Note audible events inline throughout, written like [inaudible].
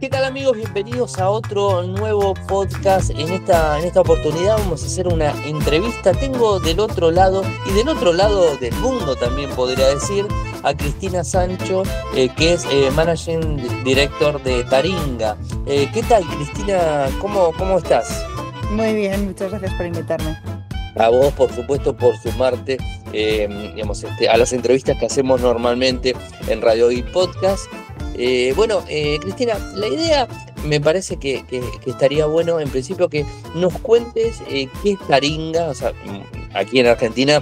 ¿Qué tal amigos? Bienvenidos a otro nuevo podcast. En esta, en esta oportunidad vamos a hacer una entrevista. Tengo del otro lado y del otro lado del mundo también podría decir a Cristina Sancho, eh, que es eh, Managing Director de Taringa. Eh, ¿Qué tal Cristina? ¿Cómo, ¿Cómo estás? Muy bien, muchas gracias por invitarme. A vos, por supuesto, por sumarte digamos, este, a las entrevistas que hacemos normalmente en Radio y Podcast. Eh, bueno, eh, Cristina, la idea me parece que, estaría bueno, en principio, que nos cuentes eh, qué es Taringa. O sea, aquí en Argentina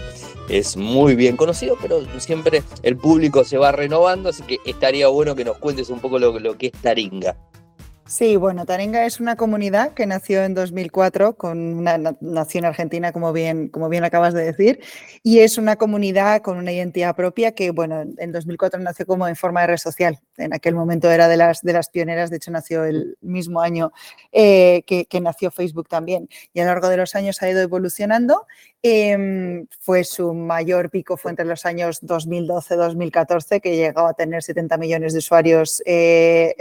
es muy bien conocido, pero siempre el público se va renovando, así que estaría bueno que nos cuentes un poco lo que es Taringa. Sí, bueno, Taringa es una comunidad que nació en 2004 con una nación argentina, como bien, como bien acabas de decir, y es una comunidad con una identidad propia que, bueno, en 2004 nació como en forma de red social. En aquel momento era de las, de las pioneras, de hecho nació el mismo año eh, que, que, nació Facebook también. Y a lo largo de los años ha ido evolucionando Em, fue su mayor pico fue entre los años 2012-2014, que llegó a tener 70 millones de usuarios eh,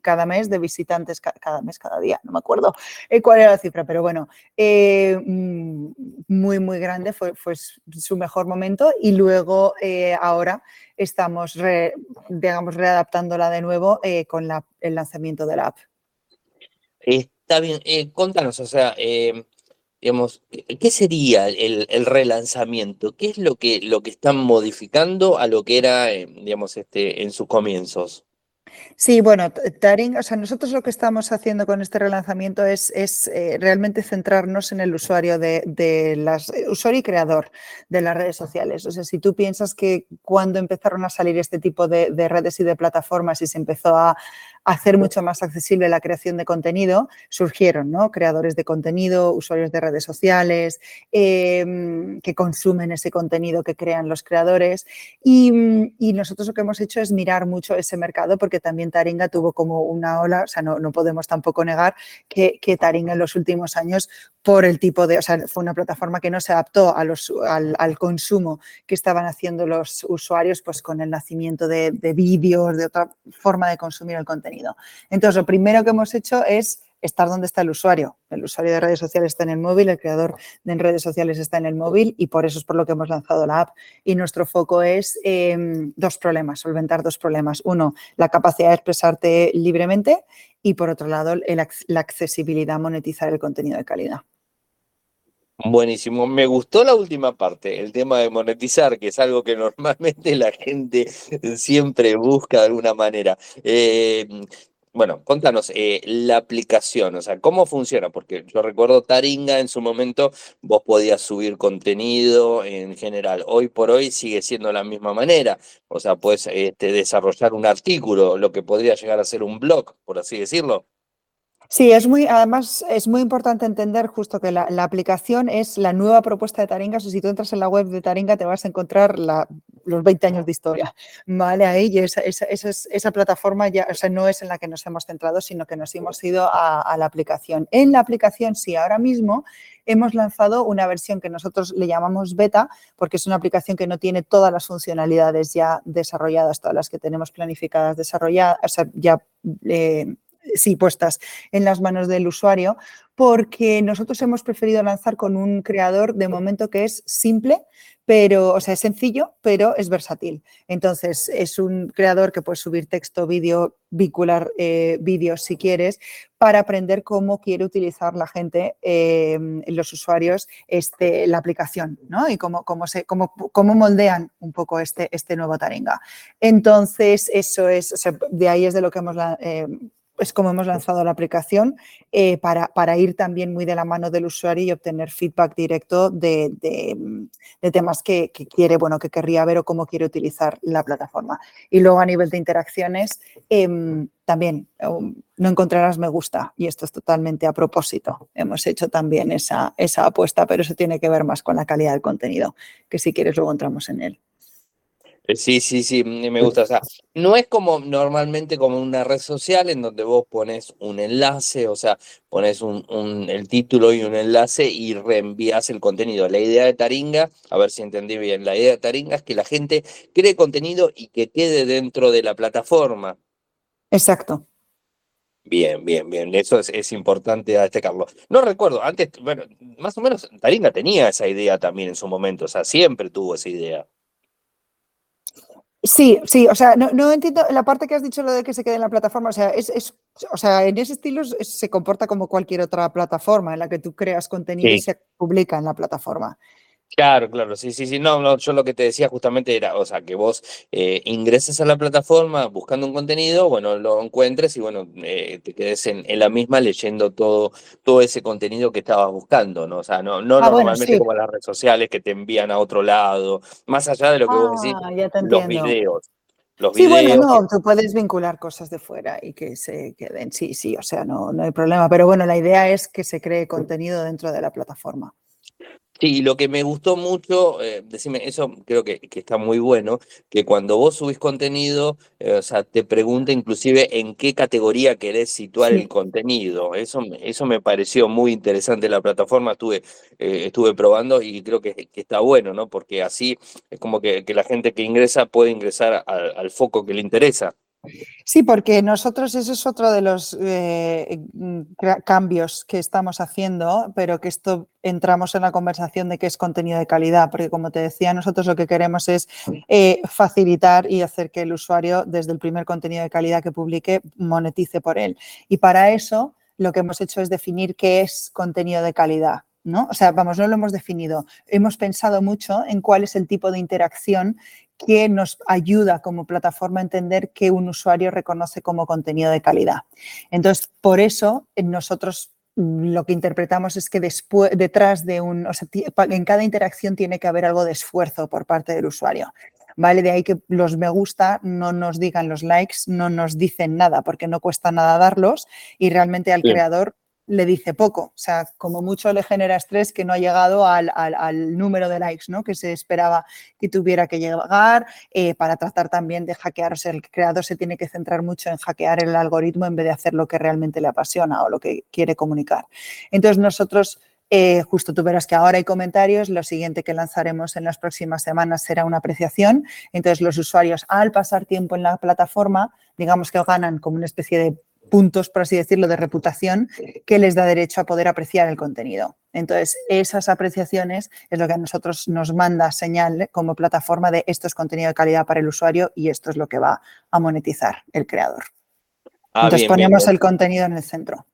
cada mes, de visitantes cada mes, cada día, no me acuerdo eh, cuál era la cifra, pero bueno, eh, mm, muy, muy grande, fue, su mejor momento y luego ahora estamos, digamos, readaptándola de nuevo con el lanzamiento de la app. Está bien, contanos, o sea digamos, ¿qué sería el, relanzamiento? ¿Qué es lo que, lo que están modificando a lo que era, eh, digamos, este, en sus comienzos? Sí, bueno, Taring, o sea, nosotros lo que estamos haciendo con este relanzamiento es, es eh, realmente centrarnos en el usuario de, las eh, usuario y creador de las redes sociales. O sea, si tú piensas que cuando empezaron a salir este tipo de redes y de plataformas y se empezó a, hacer mucho más accesible la creación de contenido, surgieron ¿no? creadores de contenido, usuarios de redes sociales, em, que consumen ese contenido que crean los creadores. Y, nosotros lo que hemos hecho es mirar mucho ese mercado porque también Taringa tuvo como una ola, o sea, no, podemos tampoco negar que, Taringa en los últimos años por el tipo de, o sea, fue una plataforma que no se adaptó al, consumo que estaban haciendo los usuarios, pues con el nacimiento de, de vídeos, de otra forma de consumir el contenido. Entonces, lo primero que hemos hecho es estar donde está el usuario. El usuario de redes sociales está en el móvil, el creador de redes sociales está en el móvil y por eso es por lo que hemos lanzado la app. Y nuestro foco es em, dos problemas, solventar dos problemas. Uno, la capacidad de expresarte libremente y por otro lado, la accesibilidad monetizar el contenido de calidad. Buenísimo, me gustó la última parte, el tema de monetizar, que es algo que [laughs] normalmente la gente siempre busca de alguna manera. Eh, bueno, contanos eh, la aplicación, o sea, cómo funciona, porque yo recuerdo Taringa en su momento, vos podías subir contenido en general. Hoy por hoy sigue siendo la misma manera, o sea, puedes este, desarrollar un artículo, lo que podría llegar a ser un blog, por así decirlo. Sí, es muy, además es muy importante entender justo que la, aplicación es la nueva propuesta de Taringa. si tú entras en la web de Taringa te vas a encontrar los 20 años de historia. Vale, ahí esa, esa, esa, plataforma ya, o sea, no es en la que nos hemos centrado, sino que nos hemos ido a, la aplicación. En la aplicación, sí, ahora mismo hemos lanzado una versión que nosotros le llamamos beta, porque es una aplicación que no tiene todas las funcionalidades ya desarrolladas, todas las que tenemos planificadas desarrolladas, o sea, ya eh, sí, puestas en las manos del usuario, porque nosotros hemos preferido lanzar con un creador de momento que es simple, pero, o sea, es sencillo, pero es versátil. Entonces, es un creador que puede subir texto, vídeo, vincular eh, vídeos si quieres, para aprender cómo quiere utilizar la gente, eh, los usuarios, este, la aplicación, ¿no? Y cómo, cómo, se, cómo, cómo moldean un poco este, este nuevo Taringa. Entonces, eso es, de ahí es de lo que hemos... Eh, es como hemos lanzado la aplicación eh, para, para, ir también muy de la mano del usuario y obtener feedback directo de, temas que, quiere, bueno, que querría ver o cómo quiere utilizar la plataforma. Y luego a nivel de interacciones, em, también no encontrarás me gusta y esto es totalmente a propósito. Hemos hecho también esa, esa apuesta, pero eso tiene que ver más con la calidad del contenido, que si quieres luego entramos en él. Eh, sí, sí, sí, me gusta. O sea, no es como normalmente como una red social en donde vos pones un enlace, o sea, pones un, el título y un enlace y reenvías el contenido. La idea de Taringa, a ver si entendí bien, la idea de Taringa es que la gente cree contenido y que quede dentro de la plataforma. Exacto. Bien, bien, bien. Eso es, es importante a destacarlo. No recuerdo, antes, bueno, más o menos Taringa tenía esa idea también en su momento, o sea, siempre tuvo esa idea. Sí, sí, o sea, no, entiendo la parte que has dicho lo de que se quede en la plataforma, o sea, es, o sea, en ese estilo se comporta como cualquier otra plataforma en la que tú creas contenido y se publica en la plataforma. Claro, claro, sí, sí, sí. No, no, yo lo que te decía justamente era, o sea, que vos eh, ingreses a la plataforma buscando un contenido, bueno, lo encuentres y bueno, eh, te quedes en, la misma leyendo todo, todo ese contenido que estabas buscando, ¿no? O sea, no, no ah, normalmente como las redes sociales que te envían a otro lado, más allá de lo que vos decís, ah, los videos. Los sí, bueno, no, tú puedes vincular cosas de fuera y que se queden, sí, sí, o sea, no, no hay problema, pero bueno, la idea es que se cree contenido dentro de la plataforma. Sí, lo que me gustó mucho, eh, decime, eso creo que, está muy bueno, que cuando vos subís contenido, eh, o sea, te pregunta inclusive en qué categoría querés situar el contenido. Eso, eso me pareció muy interesante la plataforma, estuve, eh, estuve probando y creo que, está bueno, ¿no? Porque así es como que, la gente que ingresa puede ingresar al foco que le interesa. Sí, porque nosotros ese es otro de los eh, cambios que estamos haciendo, pero que esto entramos en la conversación de qué es contenido de calidad, porque como te decía, nosotros lo que queremos es eh, facilitar y hacer que el usuario desde el primer contenido de calidad que publique monetice por él. Y para eso lo que hemos hecho es definir qué es contenido de calidad. ¿No? O sea, vamos, no lo hemos definido. Hemos pensado mucho en cuál es el tipo de interacción que nos ayuda como plataforma a entender que un usuario reconoce como contenido de calidad. Entonces, por eso nosotros mm, lo que interpretamos es que después, detrás de un, o sea, en cada interacción tiene que haber algo de esfuerzo por parte del usuario. ¿Vale? De ahí que los me gusta no nos digan los likes, no nos dicen nada, porque no cuesta nada darlos y realmente al creador le dice poco. O sea, como mucho le genera estrés que no ha llegado al, número de likes ¿no? que se esperaba que tuviera que llegar eh, para tratar también de hackear. O sea, el creador se tiene que centrar mucho en hackear el algoritmo en vez de hacer lo que realmente le apasiona o lo que quiere comunicar. Entonces, nosotros... Eh, justo tú verás que ahora hay comentarios, lo siguiente que lanzaremos en las próximas semanas será una apreciación. Entonces los usuarios al pasar tiempo en la plataforma, digamos que ganan como una especie de puntos, por así decirlo, de reputación que les da derecho a poder apreciar el contenido. Entonces, esas apreciaciones es lo que a nosotros nos manda señal como plataforma de esto es contenido de calidad para el usuario y esto es lo que va a monetizar el creador. Ah, Entonces, ponemos el contenido en el centro.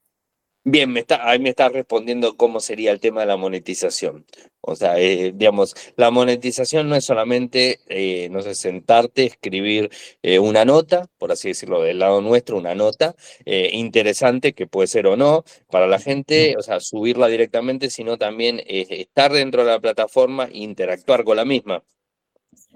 Bien, me está, ahí me está respondiendo cómo sería el tema de la monetización. O sea, eh, digamos, la monetización no es solamente, eh, no sé, sentarte, escribir eh, una nota, por así decirlo, del lado nuestro, una nota interesante, que puede ser o no, para la gente, o sea, subirla directamente, sino también estar dentro de la plataforma e interactuar con la misma.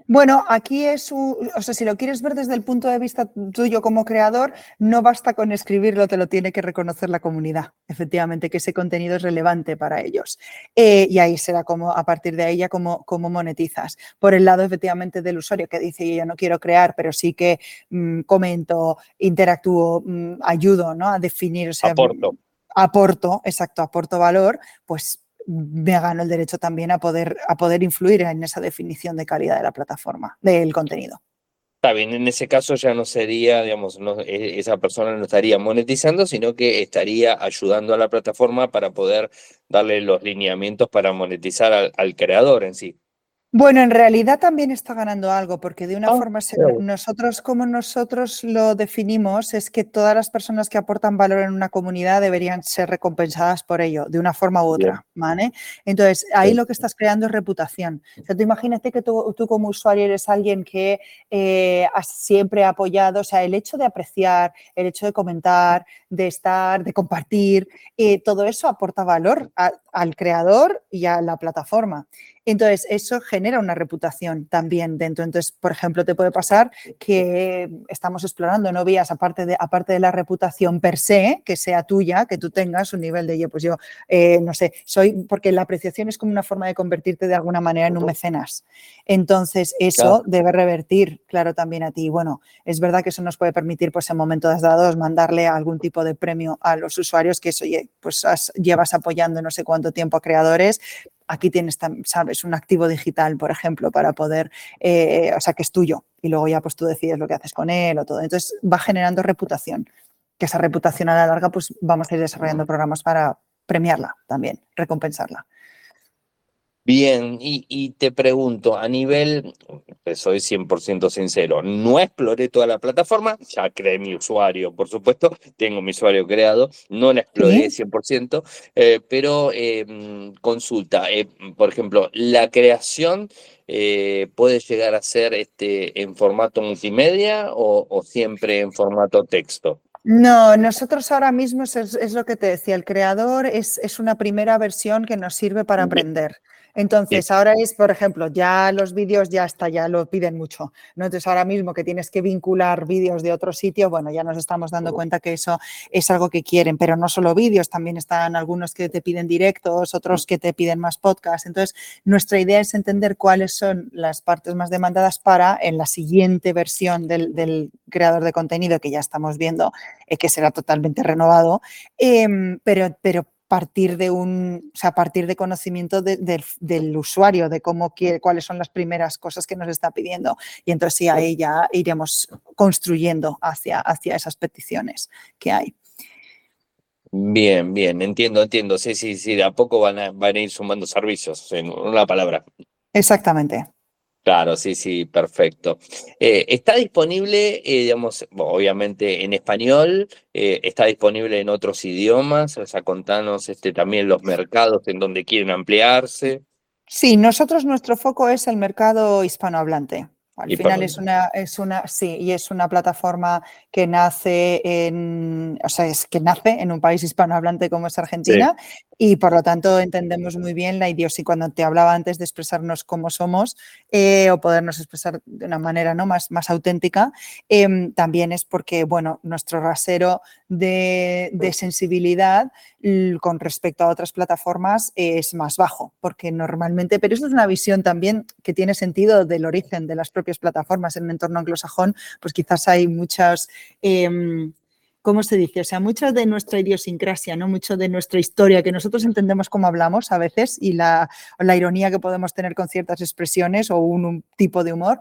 Bueno, aquí es, o sea, si lo quieres ver desde el punto de vista tuyo como creador, no basta con escribirlo, te lo tiene que reconocer la comunidad, efectivamente, que ese contenido es relevante para ellos. Eh, y ahí será como, a partir de ahí ya como, monetizas. Por el lado, efectivamente, del usuario que dice, yo no quiero crear, pero sí que mm, comento, interactúo, mm, ayudo ¿no? a definir, o sea, aporto. aporto, exacto, aporto valor, pues me gano el derecho también a poder, a poder influir en esa definición de calidad de la plataforma, del contenido. Está bien, en ese caso ya no sería, digamos, e, esa persona no estaría monetizando, sino que estaría ayudando a la plataforma para poder darle los lineamientos para monetizar al creador en sí. Bueno, en realidad también está ganando algo, porque de una ah, forma, nosotros como nosotros lo definimos, es que todas las personas que aportan valor en una comunidad deberían ser recompensadas por ello, de una forma u otra, ¿vale? Entonces, ahí lo que estás creando es reputación. O sea, tú imagínate que tú, como usuario eres alguien que eh, has siempre apoyado, o sea, el hecho de apreciar, el hecho de comentar, de estar, de compartir, eh, todo eso aporta valor al creador y a la plataforma. Entonces, eso genera una reputación también dentro. Entonces, por ejemplo, te puede pasar que estamos explorando no vías aparte de, aparte de la reputación per se, que sea tuya, que tú tengas un nivel de, yo, pues yo, eh, no sé, soy, porque la apreciación es como una forma de convertirte de alguna manera en un mecenas. Entonces, eso debe revertir, claro, también a ti. Bueno, es verdad que eso nos puede permitir, pues en momentos dados, mandarle algún tipo de premio a los usuarios que eso, pues llevas apoyando no sé cuánto tiempo a creadores, aquí tienes, sabes, un activo digital, por ejemplo, para poder, eh, o sea, que es tuyo y luego ya pues tú decides lo que haces con él o todo. Entonces va generando reputación. que esa reputación a la larga, pues vamos a ir desarrollando programas para premiarla también, recompensarla. Bien, y, te pregunto, a nivel, pues, soy 100% sincero, no exploré toda la plataforma, ya creé mi usuario, por supuesto, tengo mi usuario creado, no la exploré 100%, eh, pero em, consulta, eh, por ejemplo, la creación eh, puede llegar a ser este, en formato multimedia o, siempre en formato texto. No, nosotros ahora mismo es, lo que te decía, el creador es, es, una primera versión que nos sirve para aprender. Entonces, ahora es, por ejemplo, ya los vídeos ya está, ya lo piden mucho. ¿no? Entonces, ahora mismo que tienes que vincular vídeos de otro sitio, bueno, ya nos estamos dando cuenta que eso es algo que quieren, pero no solo vídeos, también están algunos que te piden directos, otros que te piden más podcasts. Entonces, nuestra idea es entender cuáles son las partes más demandadas para en la siguiente versión del, creador de contenido que ya estamos viendo, eh, que será totalmente renovado, em, pero, pero partir de un, o sea, a partir de conocimiento del usuario, de cómo quiere, cuáles son las primeras cosas que nos está pidiendo. Y entonces sí, ahí ya iremos construyendo hacia, hacia esas peticiones que hay. Bien, bien, entiendo, entiendo. Sí, sí, sí, de a poco van a, van a ir sumando servicios, en una palabra. Exactamente. Claro, sí, sí, perfecto. Eh, ¿Está disponible, eh, digamos, obviamente en español? Eh, ¿Está disponible en otros idiomas? O sea, contanos este, también los mercados en donde quieren ampliarse. Sí, nosotros nuestro foco es el mercado hispanohablante. Al final es una, es una, sí, y es una plataforma que nace en, o sea, es que nace en un país hispanohablante como es Argentina y por lo tanto entendemos muy bien la idiosincrasia. Cuando te hablaba antes de expresarnos como somos eh, o podernos expresar de una manera ¿no? más, más auténtica, em, también es porque, bueno, nuestro rasero de, de sensibilidad con respecto a otras plataformas es más bajo, porque normalmente, pero esto es una visión también que tiene sentido del origen de las propias plataformas en un entorno anglosajón, pues quizás hay muchas... Em, ¿cómo se dice? O sea, mucha de nuestra idiosincrasia, ¿no? Mucho de nuestra historia que nosotros entendemos cómo hablamos a veces y la, ironía que podemos tener con ciertas expresiones o un, tipo de humor,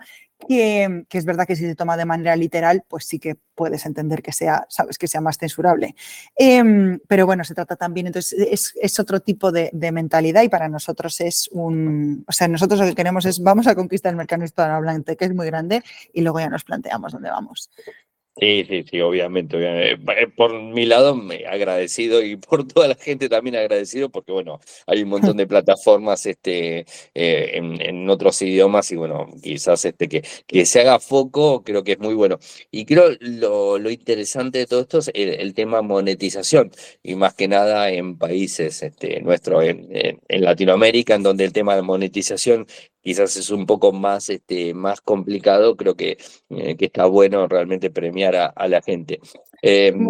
que, es verdad que si se toma de manera literal, pues sí que puedes entender que sea, sabes, que sea más censurable. Em, pero bueno, se trata también, entonces es, es otro tipo de, de, mentalidad y para nosotros es un, o sea, nosotros lo que queremos es, vamos a conquistar el mercado hispanohablante, que es muy grande, y luego ya nos planteamos dónde vamos. Sí, sí, sí, obviamente, obviamente. Eh, por mi lado, me agradecido y [laughs] por toda la gente también agradecido, porque bueno, hay un montón de [laughs] plataformas este, eh, en, otros idiomas y bueno, quizás este, que, que se haga foco, creo que es muy bueno. Y creo lo, lo interesante de todo esto es el, tema monetización, y más que nada en países este, nuestros, en, en Latinoamérica, en donde el tema de monetización quizás es un poco más, este, más complicado, creo que, eh, que está bueno realmente premiar a, la gente. Em,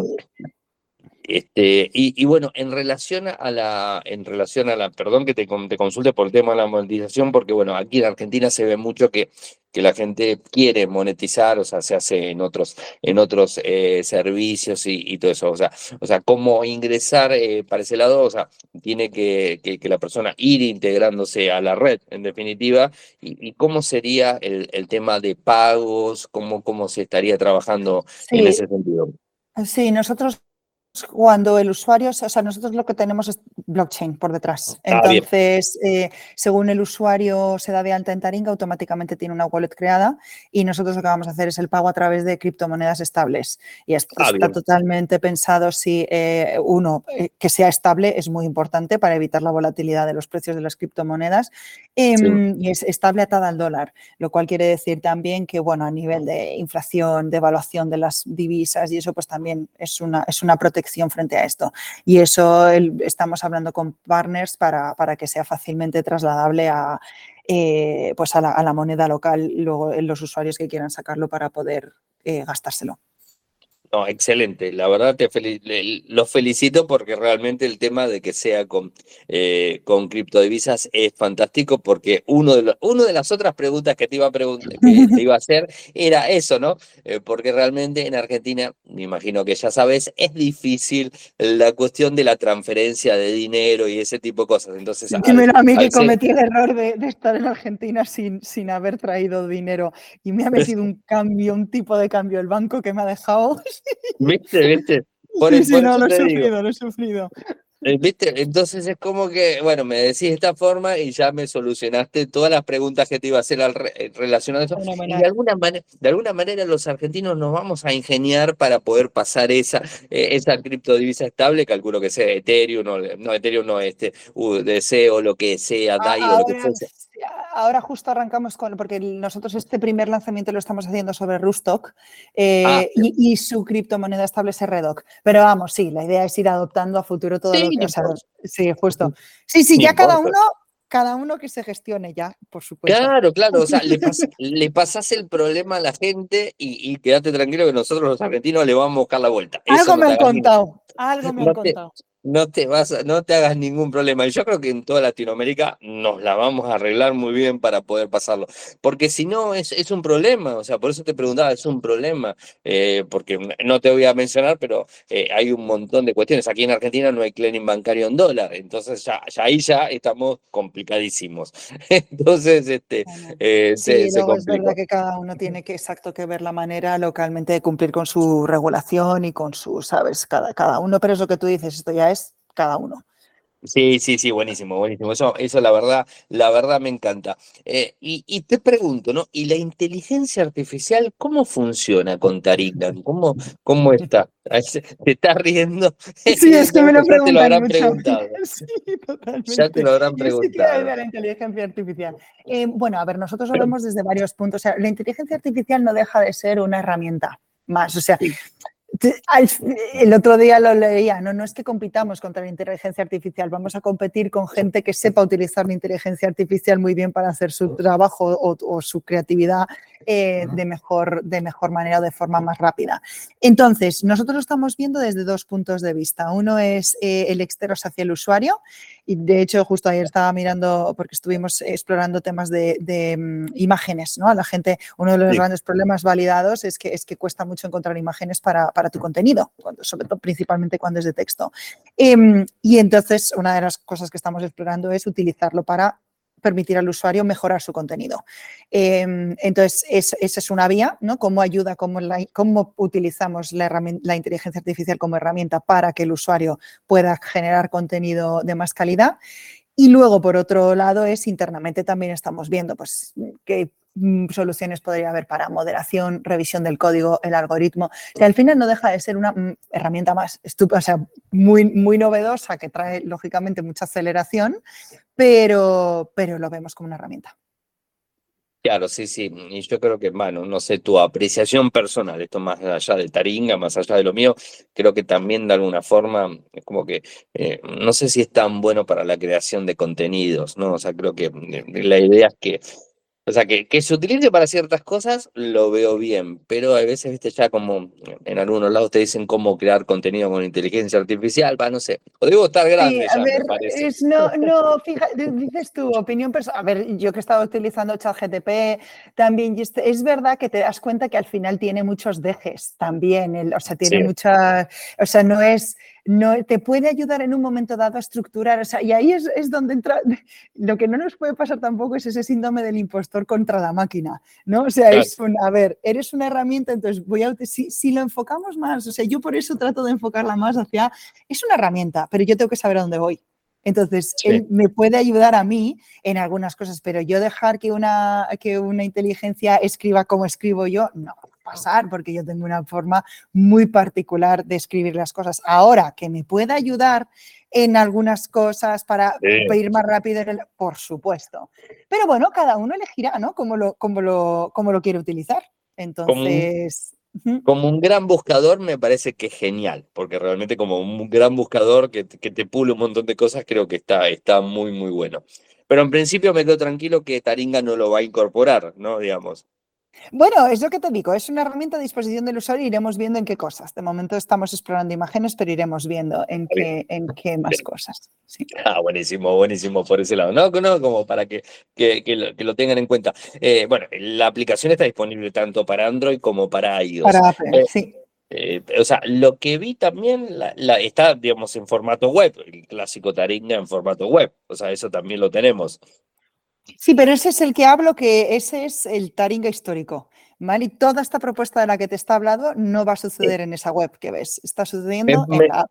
este, y, bueno, en relación a la, en relación a la, perdón que te, te, consulte por el tema de la monetización, porque bueno, aquí en Argentina se ve mucho que, que la gente quiere monetizar, o sea, se hace en otros, en otros eh, servicios y, todo eso. O sea, o sea, cómo ingresar eh, para ese lado, o sea, tiene que, que, la persona ir integrándose a la red, en definitiva, y, cómo sería el, el, tema de pagos, cómo, cómo se estaría trabajando en ese sentido. Sí, nosotros cuando el usuario, o sea, nosotros lo que tenemos es blockchain por detrás. Ah, Entonces, eh, según el usuario se da de alta en Taringa, automáticamente tiene una wallet creada y nosotros lo que vamos a hacer es el pago a través de criptomonedas estables. Y esto ah, está totalmente pensado si, eh, uno, eh, que sea estable es muy importante para evitar la volatilidad de los precios de las criptomonedas em, y es estable atada al dólar, lo cual quiere decir también que, bueno, a nivel de inflación, de evaluación de las divisas y eso, pues también es una, es una protección frente a esto. Y eso estamos hablando con partners para, para que sea fácilmente trasladable a, eh, pues a la, moneda local luego los usuarios que quieran sacarlo para poder eh, gastárselo. No, excelente. La verdad te los felicito porque realmente el tema de que sea con, eh, con criptodivisas es fantástico porque uno de, uno de las otras preguntas que te iba a, preguntar, que te [laughs] iba a hacer era eso, ¿no? Eh, porque realmente en Argentina, me imagino que ya sabes, es difícil la cuestión de la transferencia de dinero y ese tipo de cosas. Entonces, Dímelo a mí que cometí el error de, de, estar en Argentina sin, sin haber traído dinero y me ha metido un cambio, un tipo de cambio el banco que me ha dejado [laughs] Viste, viste. Por, sí, sí, no, lo he te digo. sufrido, lo he sufrido. ¿Viste? Entonces es como que, bueno, me decís de esta forma y ya me solucionaste todas las preguntas que te iba a hacer al re- eh, relacionado a eso. Y de alguna manera, de alguna manera los argentinos nos vamos a ingeniar para poder pasar esa, eh, esa criptodivisa estable, calculo que sea Ethereum, no, no Ethereum, no este, USDC o lo que sea, A- DAI o lo que fuese. Ahora justo arrancamos con, porque nosotros este primer lanzamiento lo estamos haciendo sobre Rustock eh, Ah, y, y su criptomoneda estable es RDoc. Pero vamos, sí, la idea es ir adoptando a futuro todo Sí, lo que, no o sea, importa. sí, justo. Sí, sí, ya cada uno, cada uno que se gestione ya, por supuesto. Claro, claro, o sea, le, [laughs] pas- le pasás el problema a la gente y, y quédate tranquilo que nosotros los argentinos le vamos a buscar la vuelta. Algo me han contado, algo me han te- contado. No te vas a- no te hagas ningún problema. Y yo creo que en toda Latinoamérica nos la vamos a arreglar muy bien para poder pasarlo. Porque si no, es, es un problema. O sea, por eso te preguntaba, es un problema. Eh, porque no te voy a mencionar, pero eh, hay un montón de cuestiones. Aquí en Argentina no hay clearing bancario en dólar. Entonces ya, ya ahí ya estamos complicadísimos. [laughs] Entonces, este, eh, Sí, se, es verdad que cada uno tiene que exacto que ver la manera localmente de cumplir con su regulación y con su, sabes, cada, cada uno, pero es lo que tú dices, esto ya cada uno. Sí, sí, sí, buenísimo, buenísimo. Eso, eso la verdad, la verdad me encanta. Eh, y, y te pregunto, ¿no? ¿Y la inteligencia artificial cómo funciona con Taringan? ¿Cómo, cómo está? [laughs] ¿Te estás riendo? Sí, es que me lo [laughs] Ya te lo preguntan habrán mucho. preguntado. [laughs] Sí, totalmente. Ya te lo habrán sí preguntado. de la inteligencia artificial. Eh, bueno, a ver, nosotros vemos desde varios puntos. O sea, la inteligencia artificial no deja de ser una herramienta más. O sea, Sí. El otro día lo leía, no, no es que compitamos contra la inteligencia artificial, vamos a competir con gente que sepa utilizar la inteligencia artificial muy bien para hacer su trabajo o, o su creatividad eh, de, mejor, de mejor manera o de forma más rápida. Entonces, nosotros lo estamos viendo desde dos puntos de vista. Uno es eh, el externos hacia el usuario y de hecho justo ayer estaba mirando, porque estuvimos explorando temas de, de, mm, imágenes, ¿no? A la gente, uno de los Sí. grandes problemas validados es que, es que cuesta mucho encontrar imágenes para, para tu contenido, cuando, sobre todo principalmente cuando es de texto. Em, y entonces una de las cosas que estamos explorando es utilizarlo para permitir al usuario mejorar su contenido. Em, entonces, es- esa es una vía, ¿no? Cómo ayuda, cómo, la- cómo utilizamos la, inteligencia artificial como herramienta para que el usuario pueda generar contenido de más calidad. Y luego, por otro lado, es internamente también estamos viendo pues, qué mm, soluciones podría haber para moderación, revisión del código, el algoritmo. Sea, al final no deja de ser una mm, herramienta más estúpida, o sea, muy, muy novedosa, que trae lógicamente mucha aceleración, pero, pero lo vemos como una herramienta. Claro, sí, sí. Y yo creo que, bueno, no sé, tu apreciación personal, esto más allá de Taringa, más allá de lo mío, creo que también de alguna forma es como que eh, no sé si es tan bueno para la creación de contenidos, ¿no? O sea, creo que eh, la idea es que, o sea, que, que se utilice para ciertas cosas, lo veo bien, pero a veces, viste, ya como en algunos lados te dicen cómo crear contenido con inteligencia artificial, va, no sé, o debo estar grande Sí, a ya, ver, me parece. es, no, no, fíjate, dices tu opinión personal. A ver, yo que he estado utilizando ChatGTP también, y es verdad que te das cuenta que al final tiene muchos dejes también, el- o sea, tiene Sí. mucha, o sea, no es, no, te puede ayudar en un momento dado a estructurar, o sea, y ahí es, es donde entra, [laughs] lo que no nos puede pasar tampoco es ese síndrome del impostor contra la máquina, ¿no? O sea, Claro. es un, a ver, eres una herramienta, entonces voy a, si, si lo enfocamos más, o sea, yo por eso trato de enfocarla más hacia, es una herramienta, pero yo tengo que saber a dónde voy. Entonces, Sí. él me puede ayudar a mí en algunas cosas, pero yo dejar que una, que una inteligencia escriba como escribo yo, no pasar, porque yo tengo una forma muy particular de escribir las cosas. Ahora, que me pueda ayudar en algunas cosas para, Sí. ir más rápido, por supuesto. Pero bueno, cada uno elegirá, ¿no? Cómo lo, cómo lo, cómo lo quiere utilizar. Entonces. Como un gran buscador me parece que es genial, porque realmente como un gran buscador que, te- que te pule un montón de cosas, creo que está, está muy, muy bueno. Pero en principio me quedo tranquilo que Taringa no lo va a incorporar, ¿no? Digamos. Bueno, es lo que te digo, es una herramienta a disposición del usuario y iremos viendo en qué cosas. De momento estamos explorando imágenes, pero iremos viendo en qué, en qué [laughs] más Bien. cosas. Sí. [laughs] Ah, buenísimo, buenísimo por ese lado. No, no, como para que, que, que lo, que lo tengan en cuenta. Eh, bueno, la aplicación está disponible tanto para Android como para iOS. Para Apple, Eh, sí. Eh, o sea, lo que vi también la, la- está, digamos, en formato web, el clásico Taringa en formato web. O sea, eso también lo tenemos. Sí, pero ese es el que hablo, que ese es el Taringa histórico. ¿vale? Y toda esta propuesta de la que te está hablando no va a suceder en esa web que ves, está sucediendo en la app.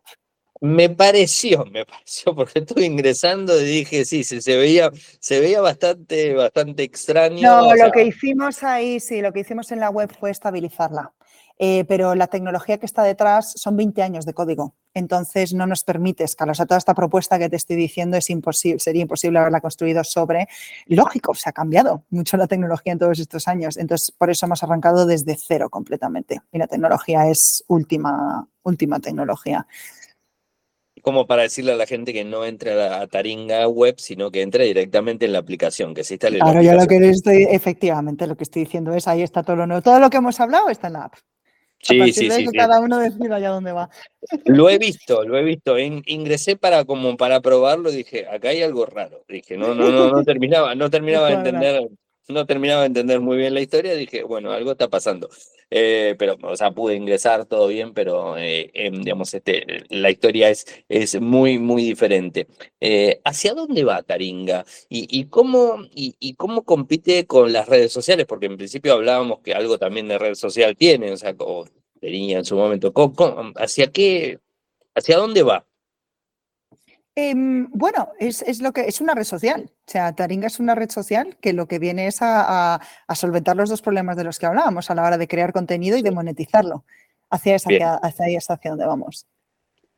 Me pareció, me pareció, porque estuve ingresando y dije, sí, se, se veía, se veía bastante, bastante extraño. No, lo que hicimos ahí, sí, lo que hicimos en la web fue estabilizarla. Eh, pero la tecnología que está detrás son 20 años de código. Entonces no nos permite escalar. O sea, toda esta propuesta que te estoy diciendo es imposible, sería imposible haberla construido sobre. Lógico, se ha cambiado mucho la tecnología en todos estos años. Entonces, por eso hemos arrancado desde cero completamente. Y la tecnología es última, última tecnología como para decirle a la gente que no entre a, la, Taringa web, sino que entre directamente en la aplicación, que se instale Claro, yo lo que estoy, efectivamente, lo que estoy diciendo es, ahí está todo lo nuevo. Todo lo que hemos hablado está en la app. Sí, sí, sí, Cada uno decida allá dónde va. Lo he visto, lo he visto. ingresé para como para probarlo y dije, acá hay algo raro. Dije, no, no, no, no [laughs] terminaba, no terminaba de entender no terminaba de entender muy bien la historia, dije, bueno, algo está pasando. Eh, pero, o sea, pude ingresar todo bien, pero, eh, em, digamos, este, la historia es, es muy, muy diferente. Eh, ¿Hacia dónde va Taringa? ¿Y, cómo, y, cómo compite con las redes sociales? Porque en principio hablábamos que algo también de red social tiene, o sea, como tenía en su momento. hacia qué, hacia dónde va? Em, bueno, es, lo que es una red social. O sea, Taringa es una red social que lo que viene es a, solventar los dos problemas de los que hablábamos a la hora de crear contenido y de monetizarlo. Hacia esa, hacia, hacia, hacia donde vamos.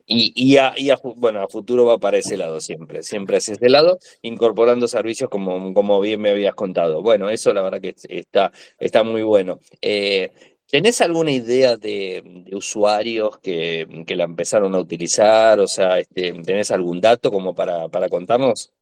Y, y, a, bueno, a futuro va para ese lado siempre, siempre hacia ese lado, incorporando servicios como, como bien me habías contado. Bueno, eso la verdad que está, está muy bueno. Eh, ¿Tenés alguna idea de, usuarios que, que, la empezaron a utilizar? O sea, este, ¿tenés algún dato como para, para contarnos?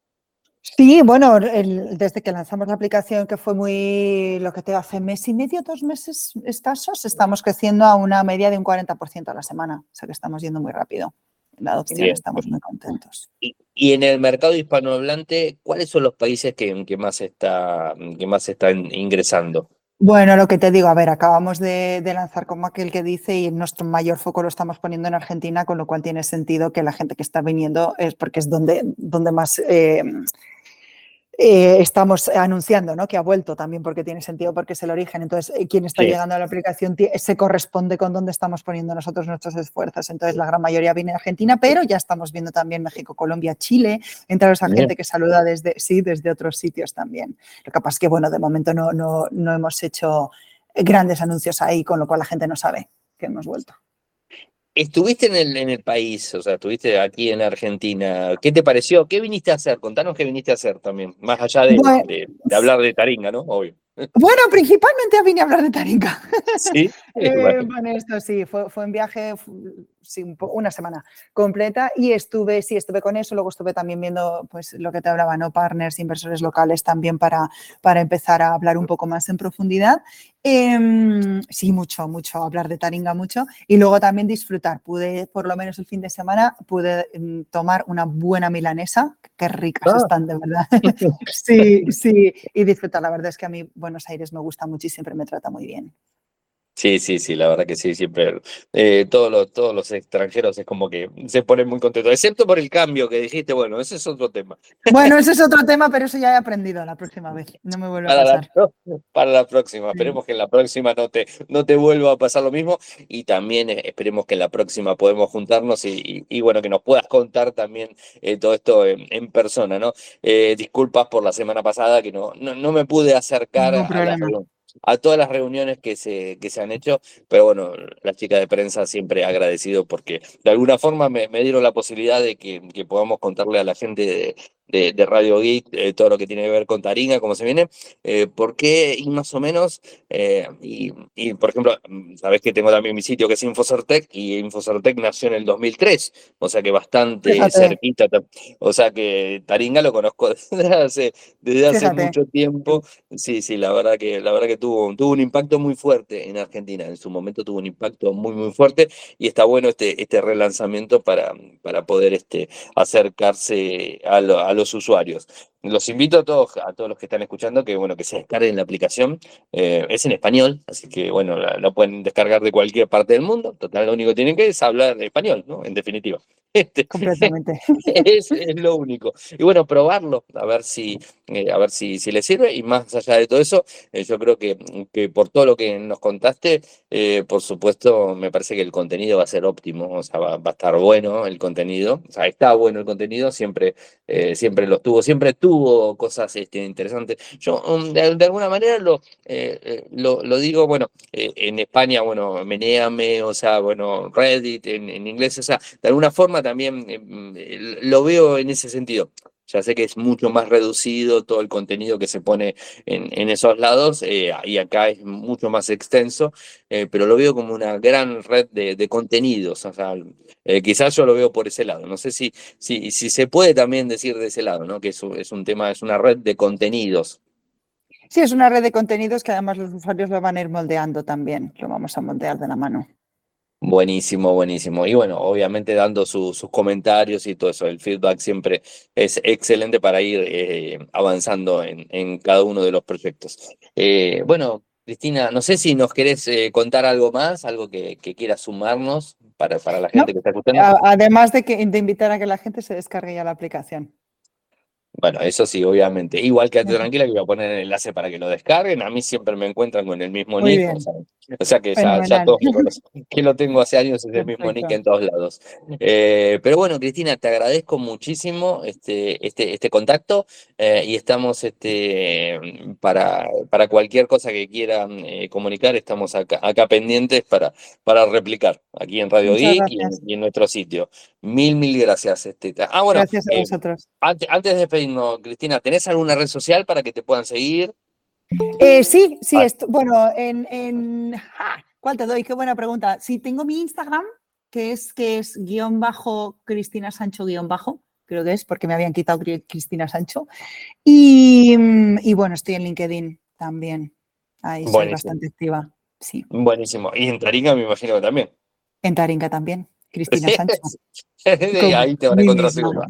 Sí, bueno, desde que lanzamos la aplicación, que fue muy, lo que te hace mes y medio, dos meses escasos, estamos creciendo a una media de un 40% a la semana. O sea que estamos yendo muy rápido. En la adopción estamos muy contentos. Y, y, en el mercado hispanohablante, ¿cuáles son los países que, que más, está, que más están ingresando? Bueno, lo que te digo, a ver, acabamos de, lanzar como aquel que dice y nuestro mayor foco lo estamos poniendo en Argentina, con lo cual tiene sentido que la gente que está viniendo es porque es donde, donde más eh, eh, estamos anunciando ¿no? que ha vuelto también porque tiene sentido, porque es el origen. Entonces, eh, quien está llegando a la aplicación se corresponde con dónde estamos poniendo nosotros nuestros esfuerzos. Entonces, la gran mayoría viene de Argentina, pero ya estamos viendo también México, Colombia, Chile, entre esa gente que saluda desde, sí, desde otros sitios también. Lo que pasa es que, bueno, de momento no, no, no hemos hecho grandes anuncios ahí, con lo cual la gente no sabe que hemos vuelto. Estuviste en el, en el país, o sea, estuviste aquí en Argentina. ¿Qué te pareció? ¿Qué viniste a hacer? Contanos qué viniste a hacer también, más allá de, de, hablar de Taringa, ¿no? Obvio. Bueno, principalmente vine a hablar de Taringa. Sí. [laughs] eh, bueno, esto sí, fue, fue un viaje una semana completa y estuve, sí, estuve con eso, luego estuve también viendo pues lo que te hablaba, ¿no? Partners, inversores locales también para, para empezar a hablar un poco más en profundidad. Em, sí, mucho, mucho, hablar de Taringa mucho y luego también disfrutar. Pude, por lo menos el fin de semana, pude em, tomar una buena milanesa, qué ricas ah. están, de verdad. [laughs] [laughs] sí, sí, y disfrutar. La verdad es que a mí Buenos Aires me gusta mucho y siempre me trata muy bien. Sí, sí, sí, la verdad que sí, siempre. Eh, todos, los, todos los extranjeros es como que se ponen muy contentos, excepto por el cambio que dijiste, bueno, ese es otro tema. Bueno, ese es otro tema, pero eso ya he aprendido la próxima vez, no me vuelve a pasar. para la próxima, esperemos que en la próxima no te, no te vuelva a pasar lo mismo y también eh, esperemos que en la próxima podemos juntarnos y, y, bueno, que nos puedas contar también eh, todo esto en, persona, ¿no? disculpas por la semana pasada que no, no, no me pude acercar a la a todas las reuniones que se, que se han hecho, pero bueno, la chica de prensa siempre agradecido porque de alguna forma me, me dieron la posibilidad de que, que, podamos contarle a la gente de, de, Radio Geek, eh, todo lo que tiene que ver con Taringa, cómo se viene, eh, por qué y más o menos, eh, y, y, por ejemplo, mm, sabes que tengo también mi sitio que es Infocertec, y Infocertec nació en el 2003, o sea que bastante cerquita, o sea que Taringa lo conozco [laughs] desde hace, desde hace mucho tiempo, sí, sí, la verdad que, la verdad que tuvo, tuvo un impacto muy fuerte en Argentina, en su momento tuvo un impacto muy, muy fuerte, y está bueno este, este relanzamiento para, para poder este, acercarse a, lo, a los usuarios. Los invito a todos, a todos los que están escuchando, que bueno, que se descarguen la aplicación. Eh, es en español, así que bueno, la, pueden descargar de cualquier parte del mundo. Total, lo único que tienen que es hablar español, ¿no? En definitiva. [laughs] Este, Completamente. [laughs] Es, lo único. Y bueno, probarlo, a ver si, eh, a ver si, si les sirve. Y más allá de todo eso, eh, yo creo que, que, por todo lo que nos contaste, por supuesto, me parece que el contenido va a ser óptimo, o sea, va, a estar bueno el contenido. O sea, está bueno el contenido, siempre, siempre lo tuvo, siempre tuvo hubo cosas este, interesantes. Yo, um, de, alguna manera, lo, eh, eh, lo, digo, bueno, eh, en España, bueno, Meneame, o sea, bueno, Reddit en, en inglés, o sea, de alguna forma también lo veo en ese sentido. Ya sé que es mucho más reducido todo el contenido que se pone en, en esos lados y acá es mucho más extenso, pero lo veo como una gran red de, de contenidos. O sea, eh, quizás yo lo veo por ese lado. No sé si, si, si se puede también decir de ese lado, ¿no? Que es, es un tema, es una red de contenidos. Sí, es una red de contenidos que además los usuarios lo van a ir moldeando también, lo vamos a moldear de la mano. Buenísimo, buenísimo. Y bueno, obviamente dando sus comentarios y todo eso. El feedback siempre es excelente para ir eh, avanzando en, en, cada uno de los proyectos. Eh, bueno, Cristina, no sé si nos querés contar algo más, algo que, que quieras sumarnos para, para la gente que está escuchando. Además de, que, de invitar a que la gente se descargue ya la aplicación. Bueno, eso sí, obviamente. Igual que tranquila que voy a poner el enlace para que lo descarguen. A mí siempre me encuentran con el mismo nick. O sea, que ya, todos [laughs] que lo tengo hace años, es el mismo nick en todos lados. Eh, pero bueno, Cristina, te agradezco muchísimo este, este, este contacto eh, y estamos este, para, para cualquier cosa que quieran eh, comunicar, estamos acá, acá pendientes para, para replicar aquí en Radio Geek y en, nuestro sitio. Mil, mil gracias. Este, ah, bueno, gracias a vosotros. Antes, antes de despedirnos, Cristina, ¿tenés alguna red social para que te puedan seguir? Eh, sí, sí, ah. bueno, en, en ¿cuál te doy? Qué buena pregunta. Sí, tengo mi Instagram, que es, que es guion bajo Cristina Sancho guion bajo, creo que es porque me habían quitado Cristina Sancho. Y, bueno, estoy en LinkedIn también. Ahí soy bastante activa. Sí. Buenísimo. Y en Taringa me imagino que también. En Taringa también. Cristina [laughs] Sánchez. ahí te van a encontrar seguro.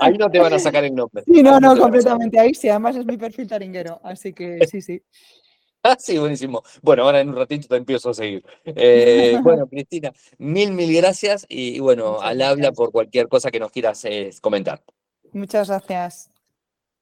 Ahí, no te van a sacar el nombre. Sí, no, no, completamente ahí sí. Además es mi perfil taringuero, así que sí, sí. [laughs] Ah, sí, buenísimo. Bueno, ahora en un ratito te empiezo a seguir. Eh, [laughs] bueno, Cristina, mil, mil gracias y, bueno, al habla por cualquier cosa que nos quieras eh, comentar. Muchas gracias.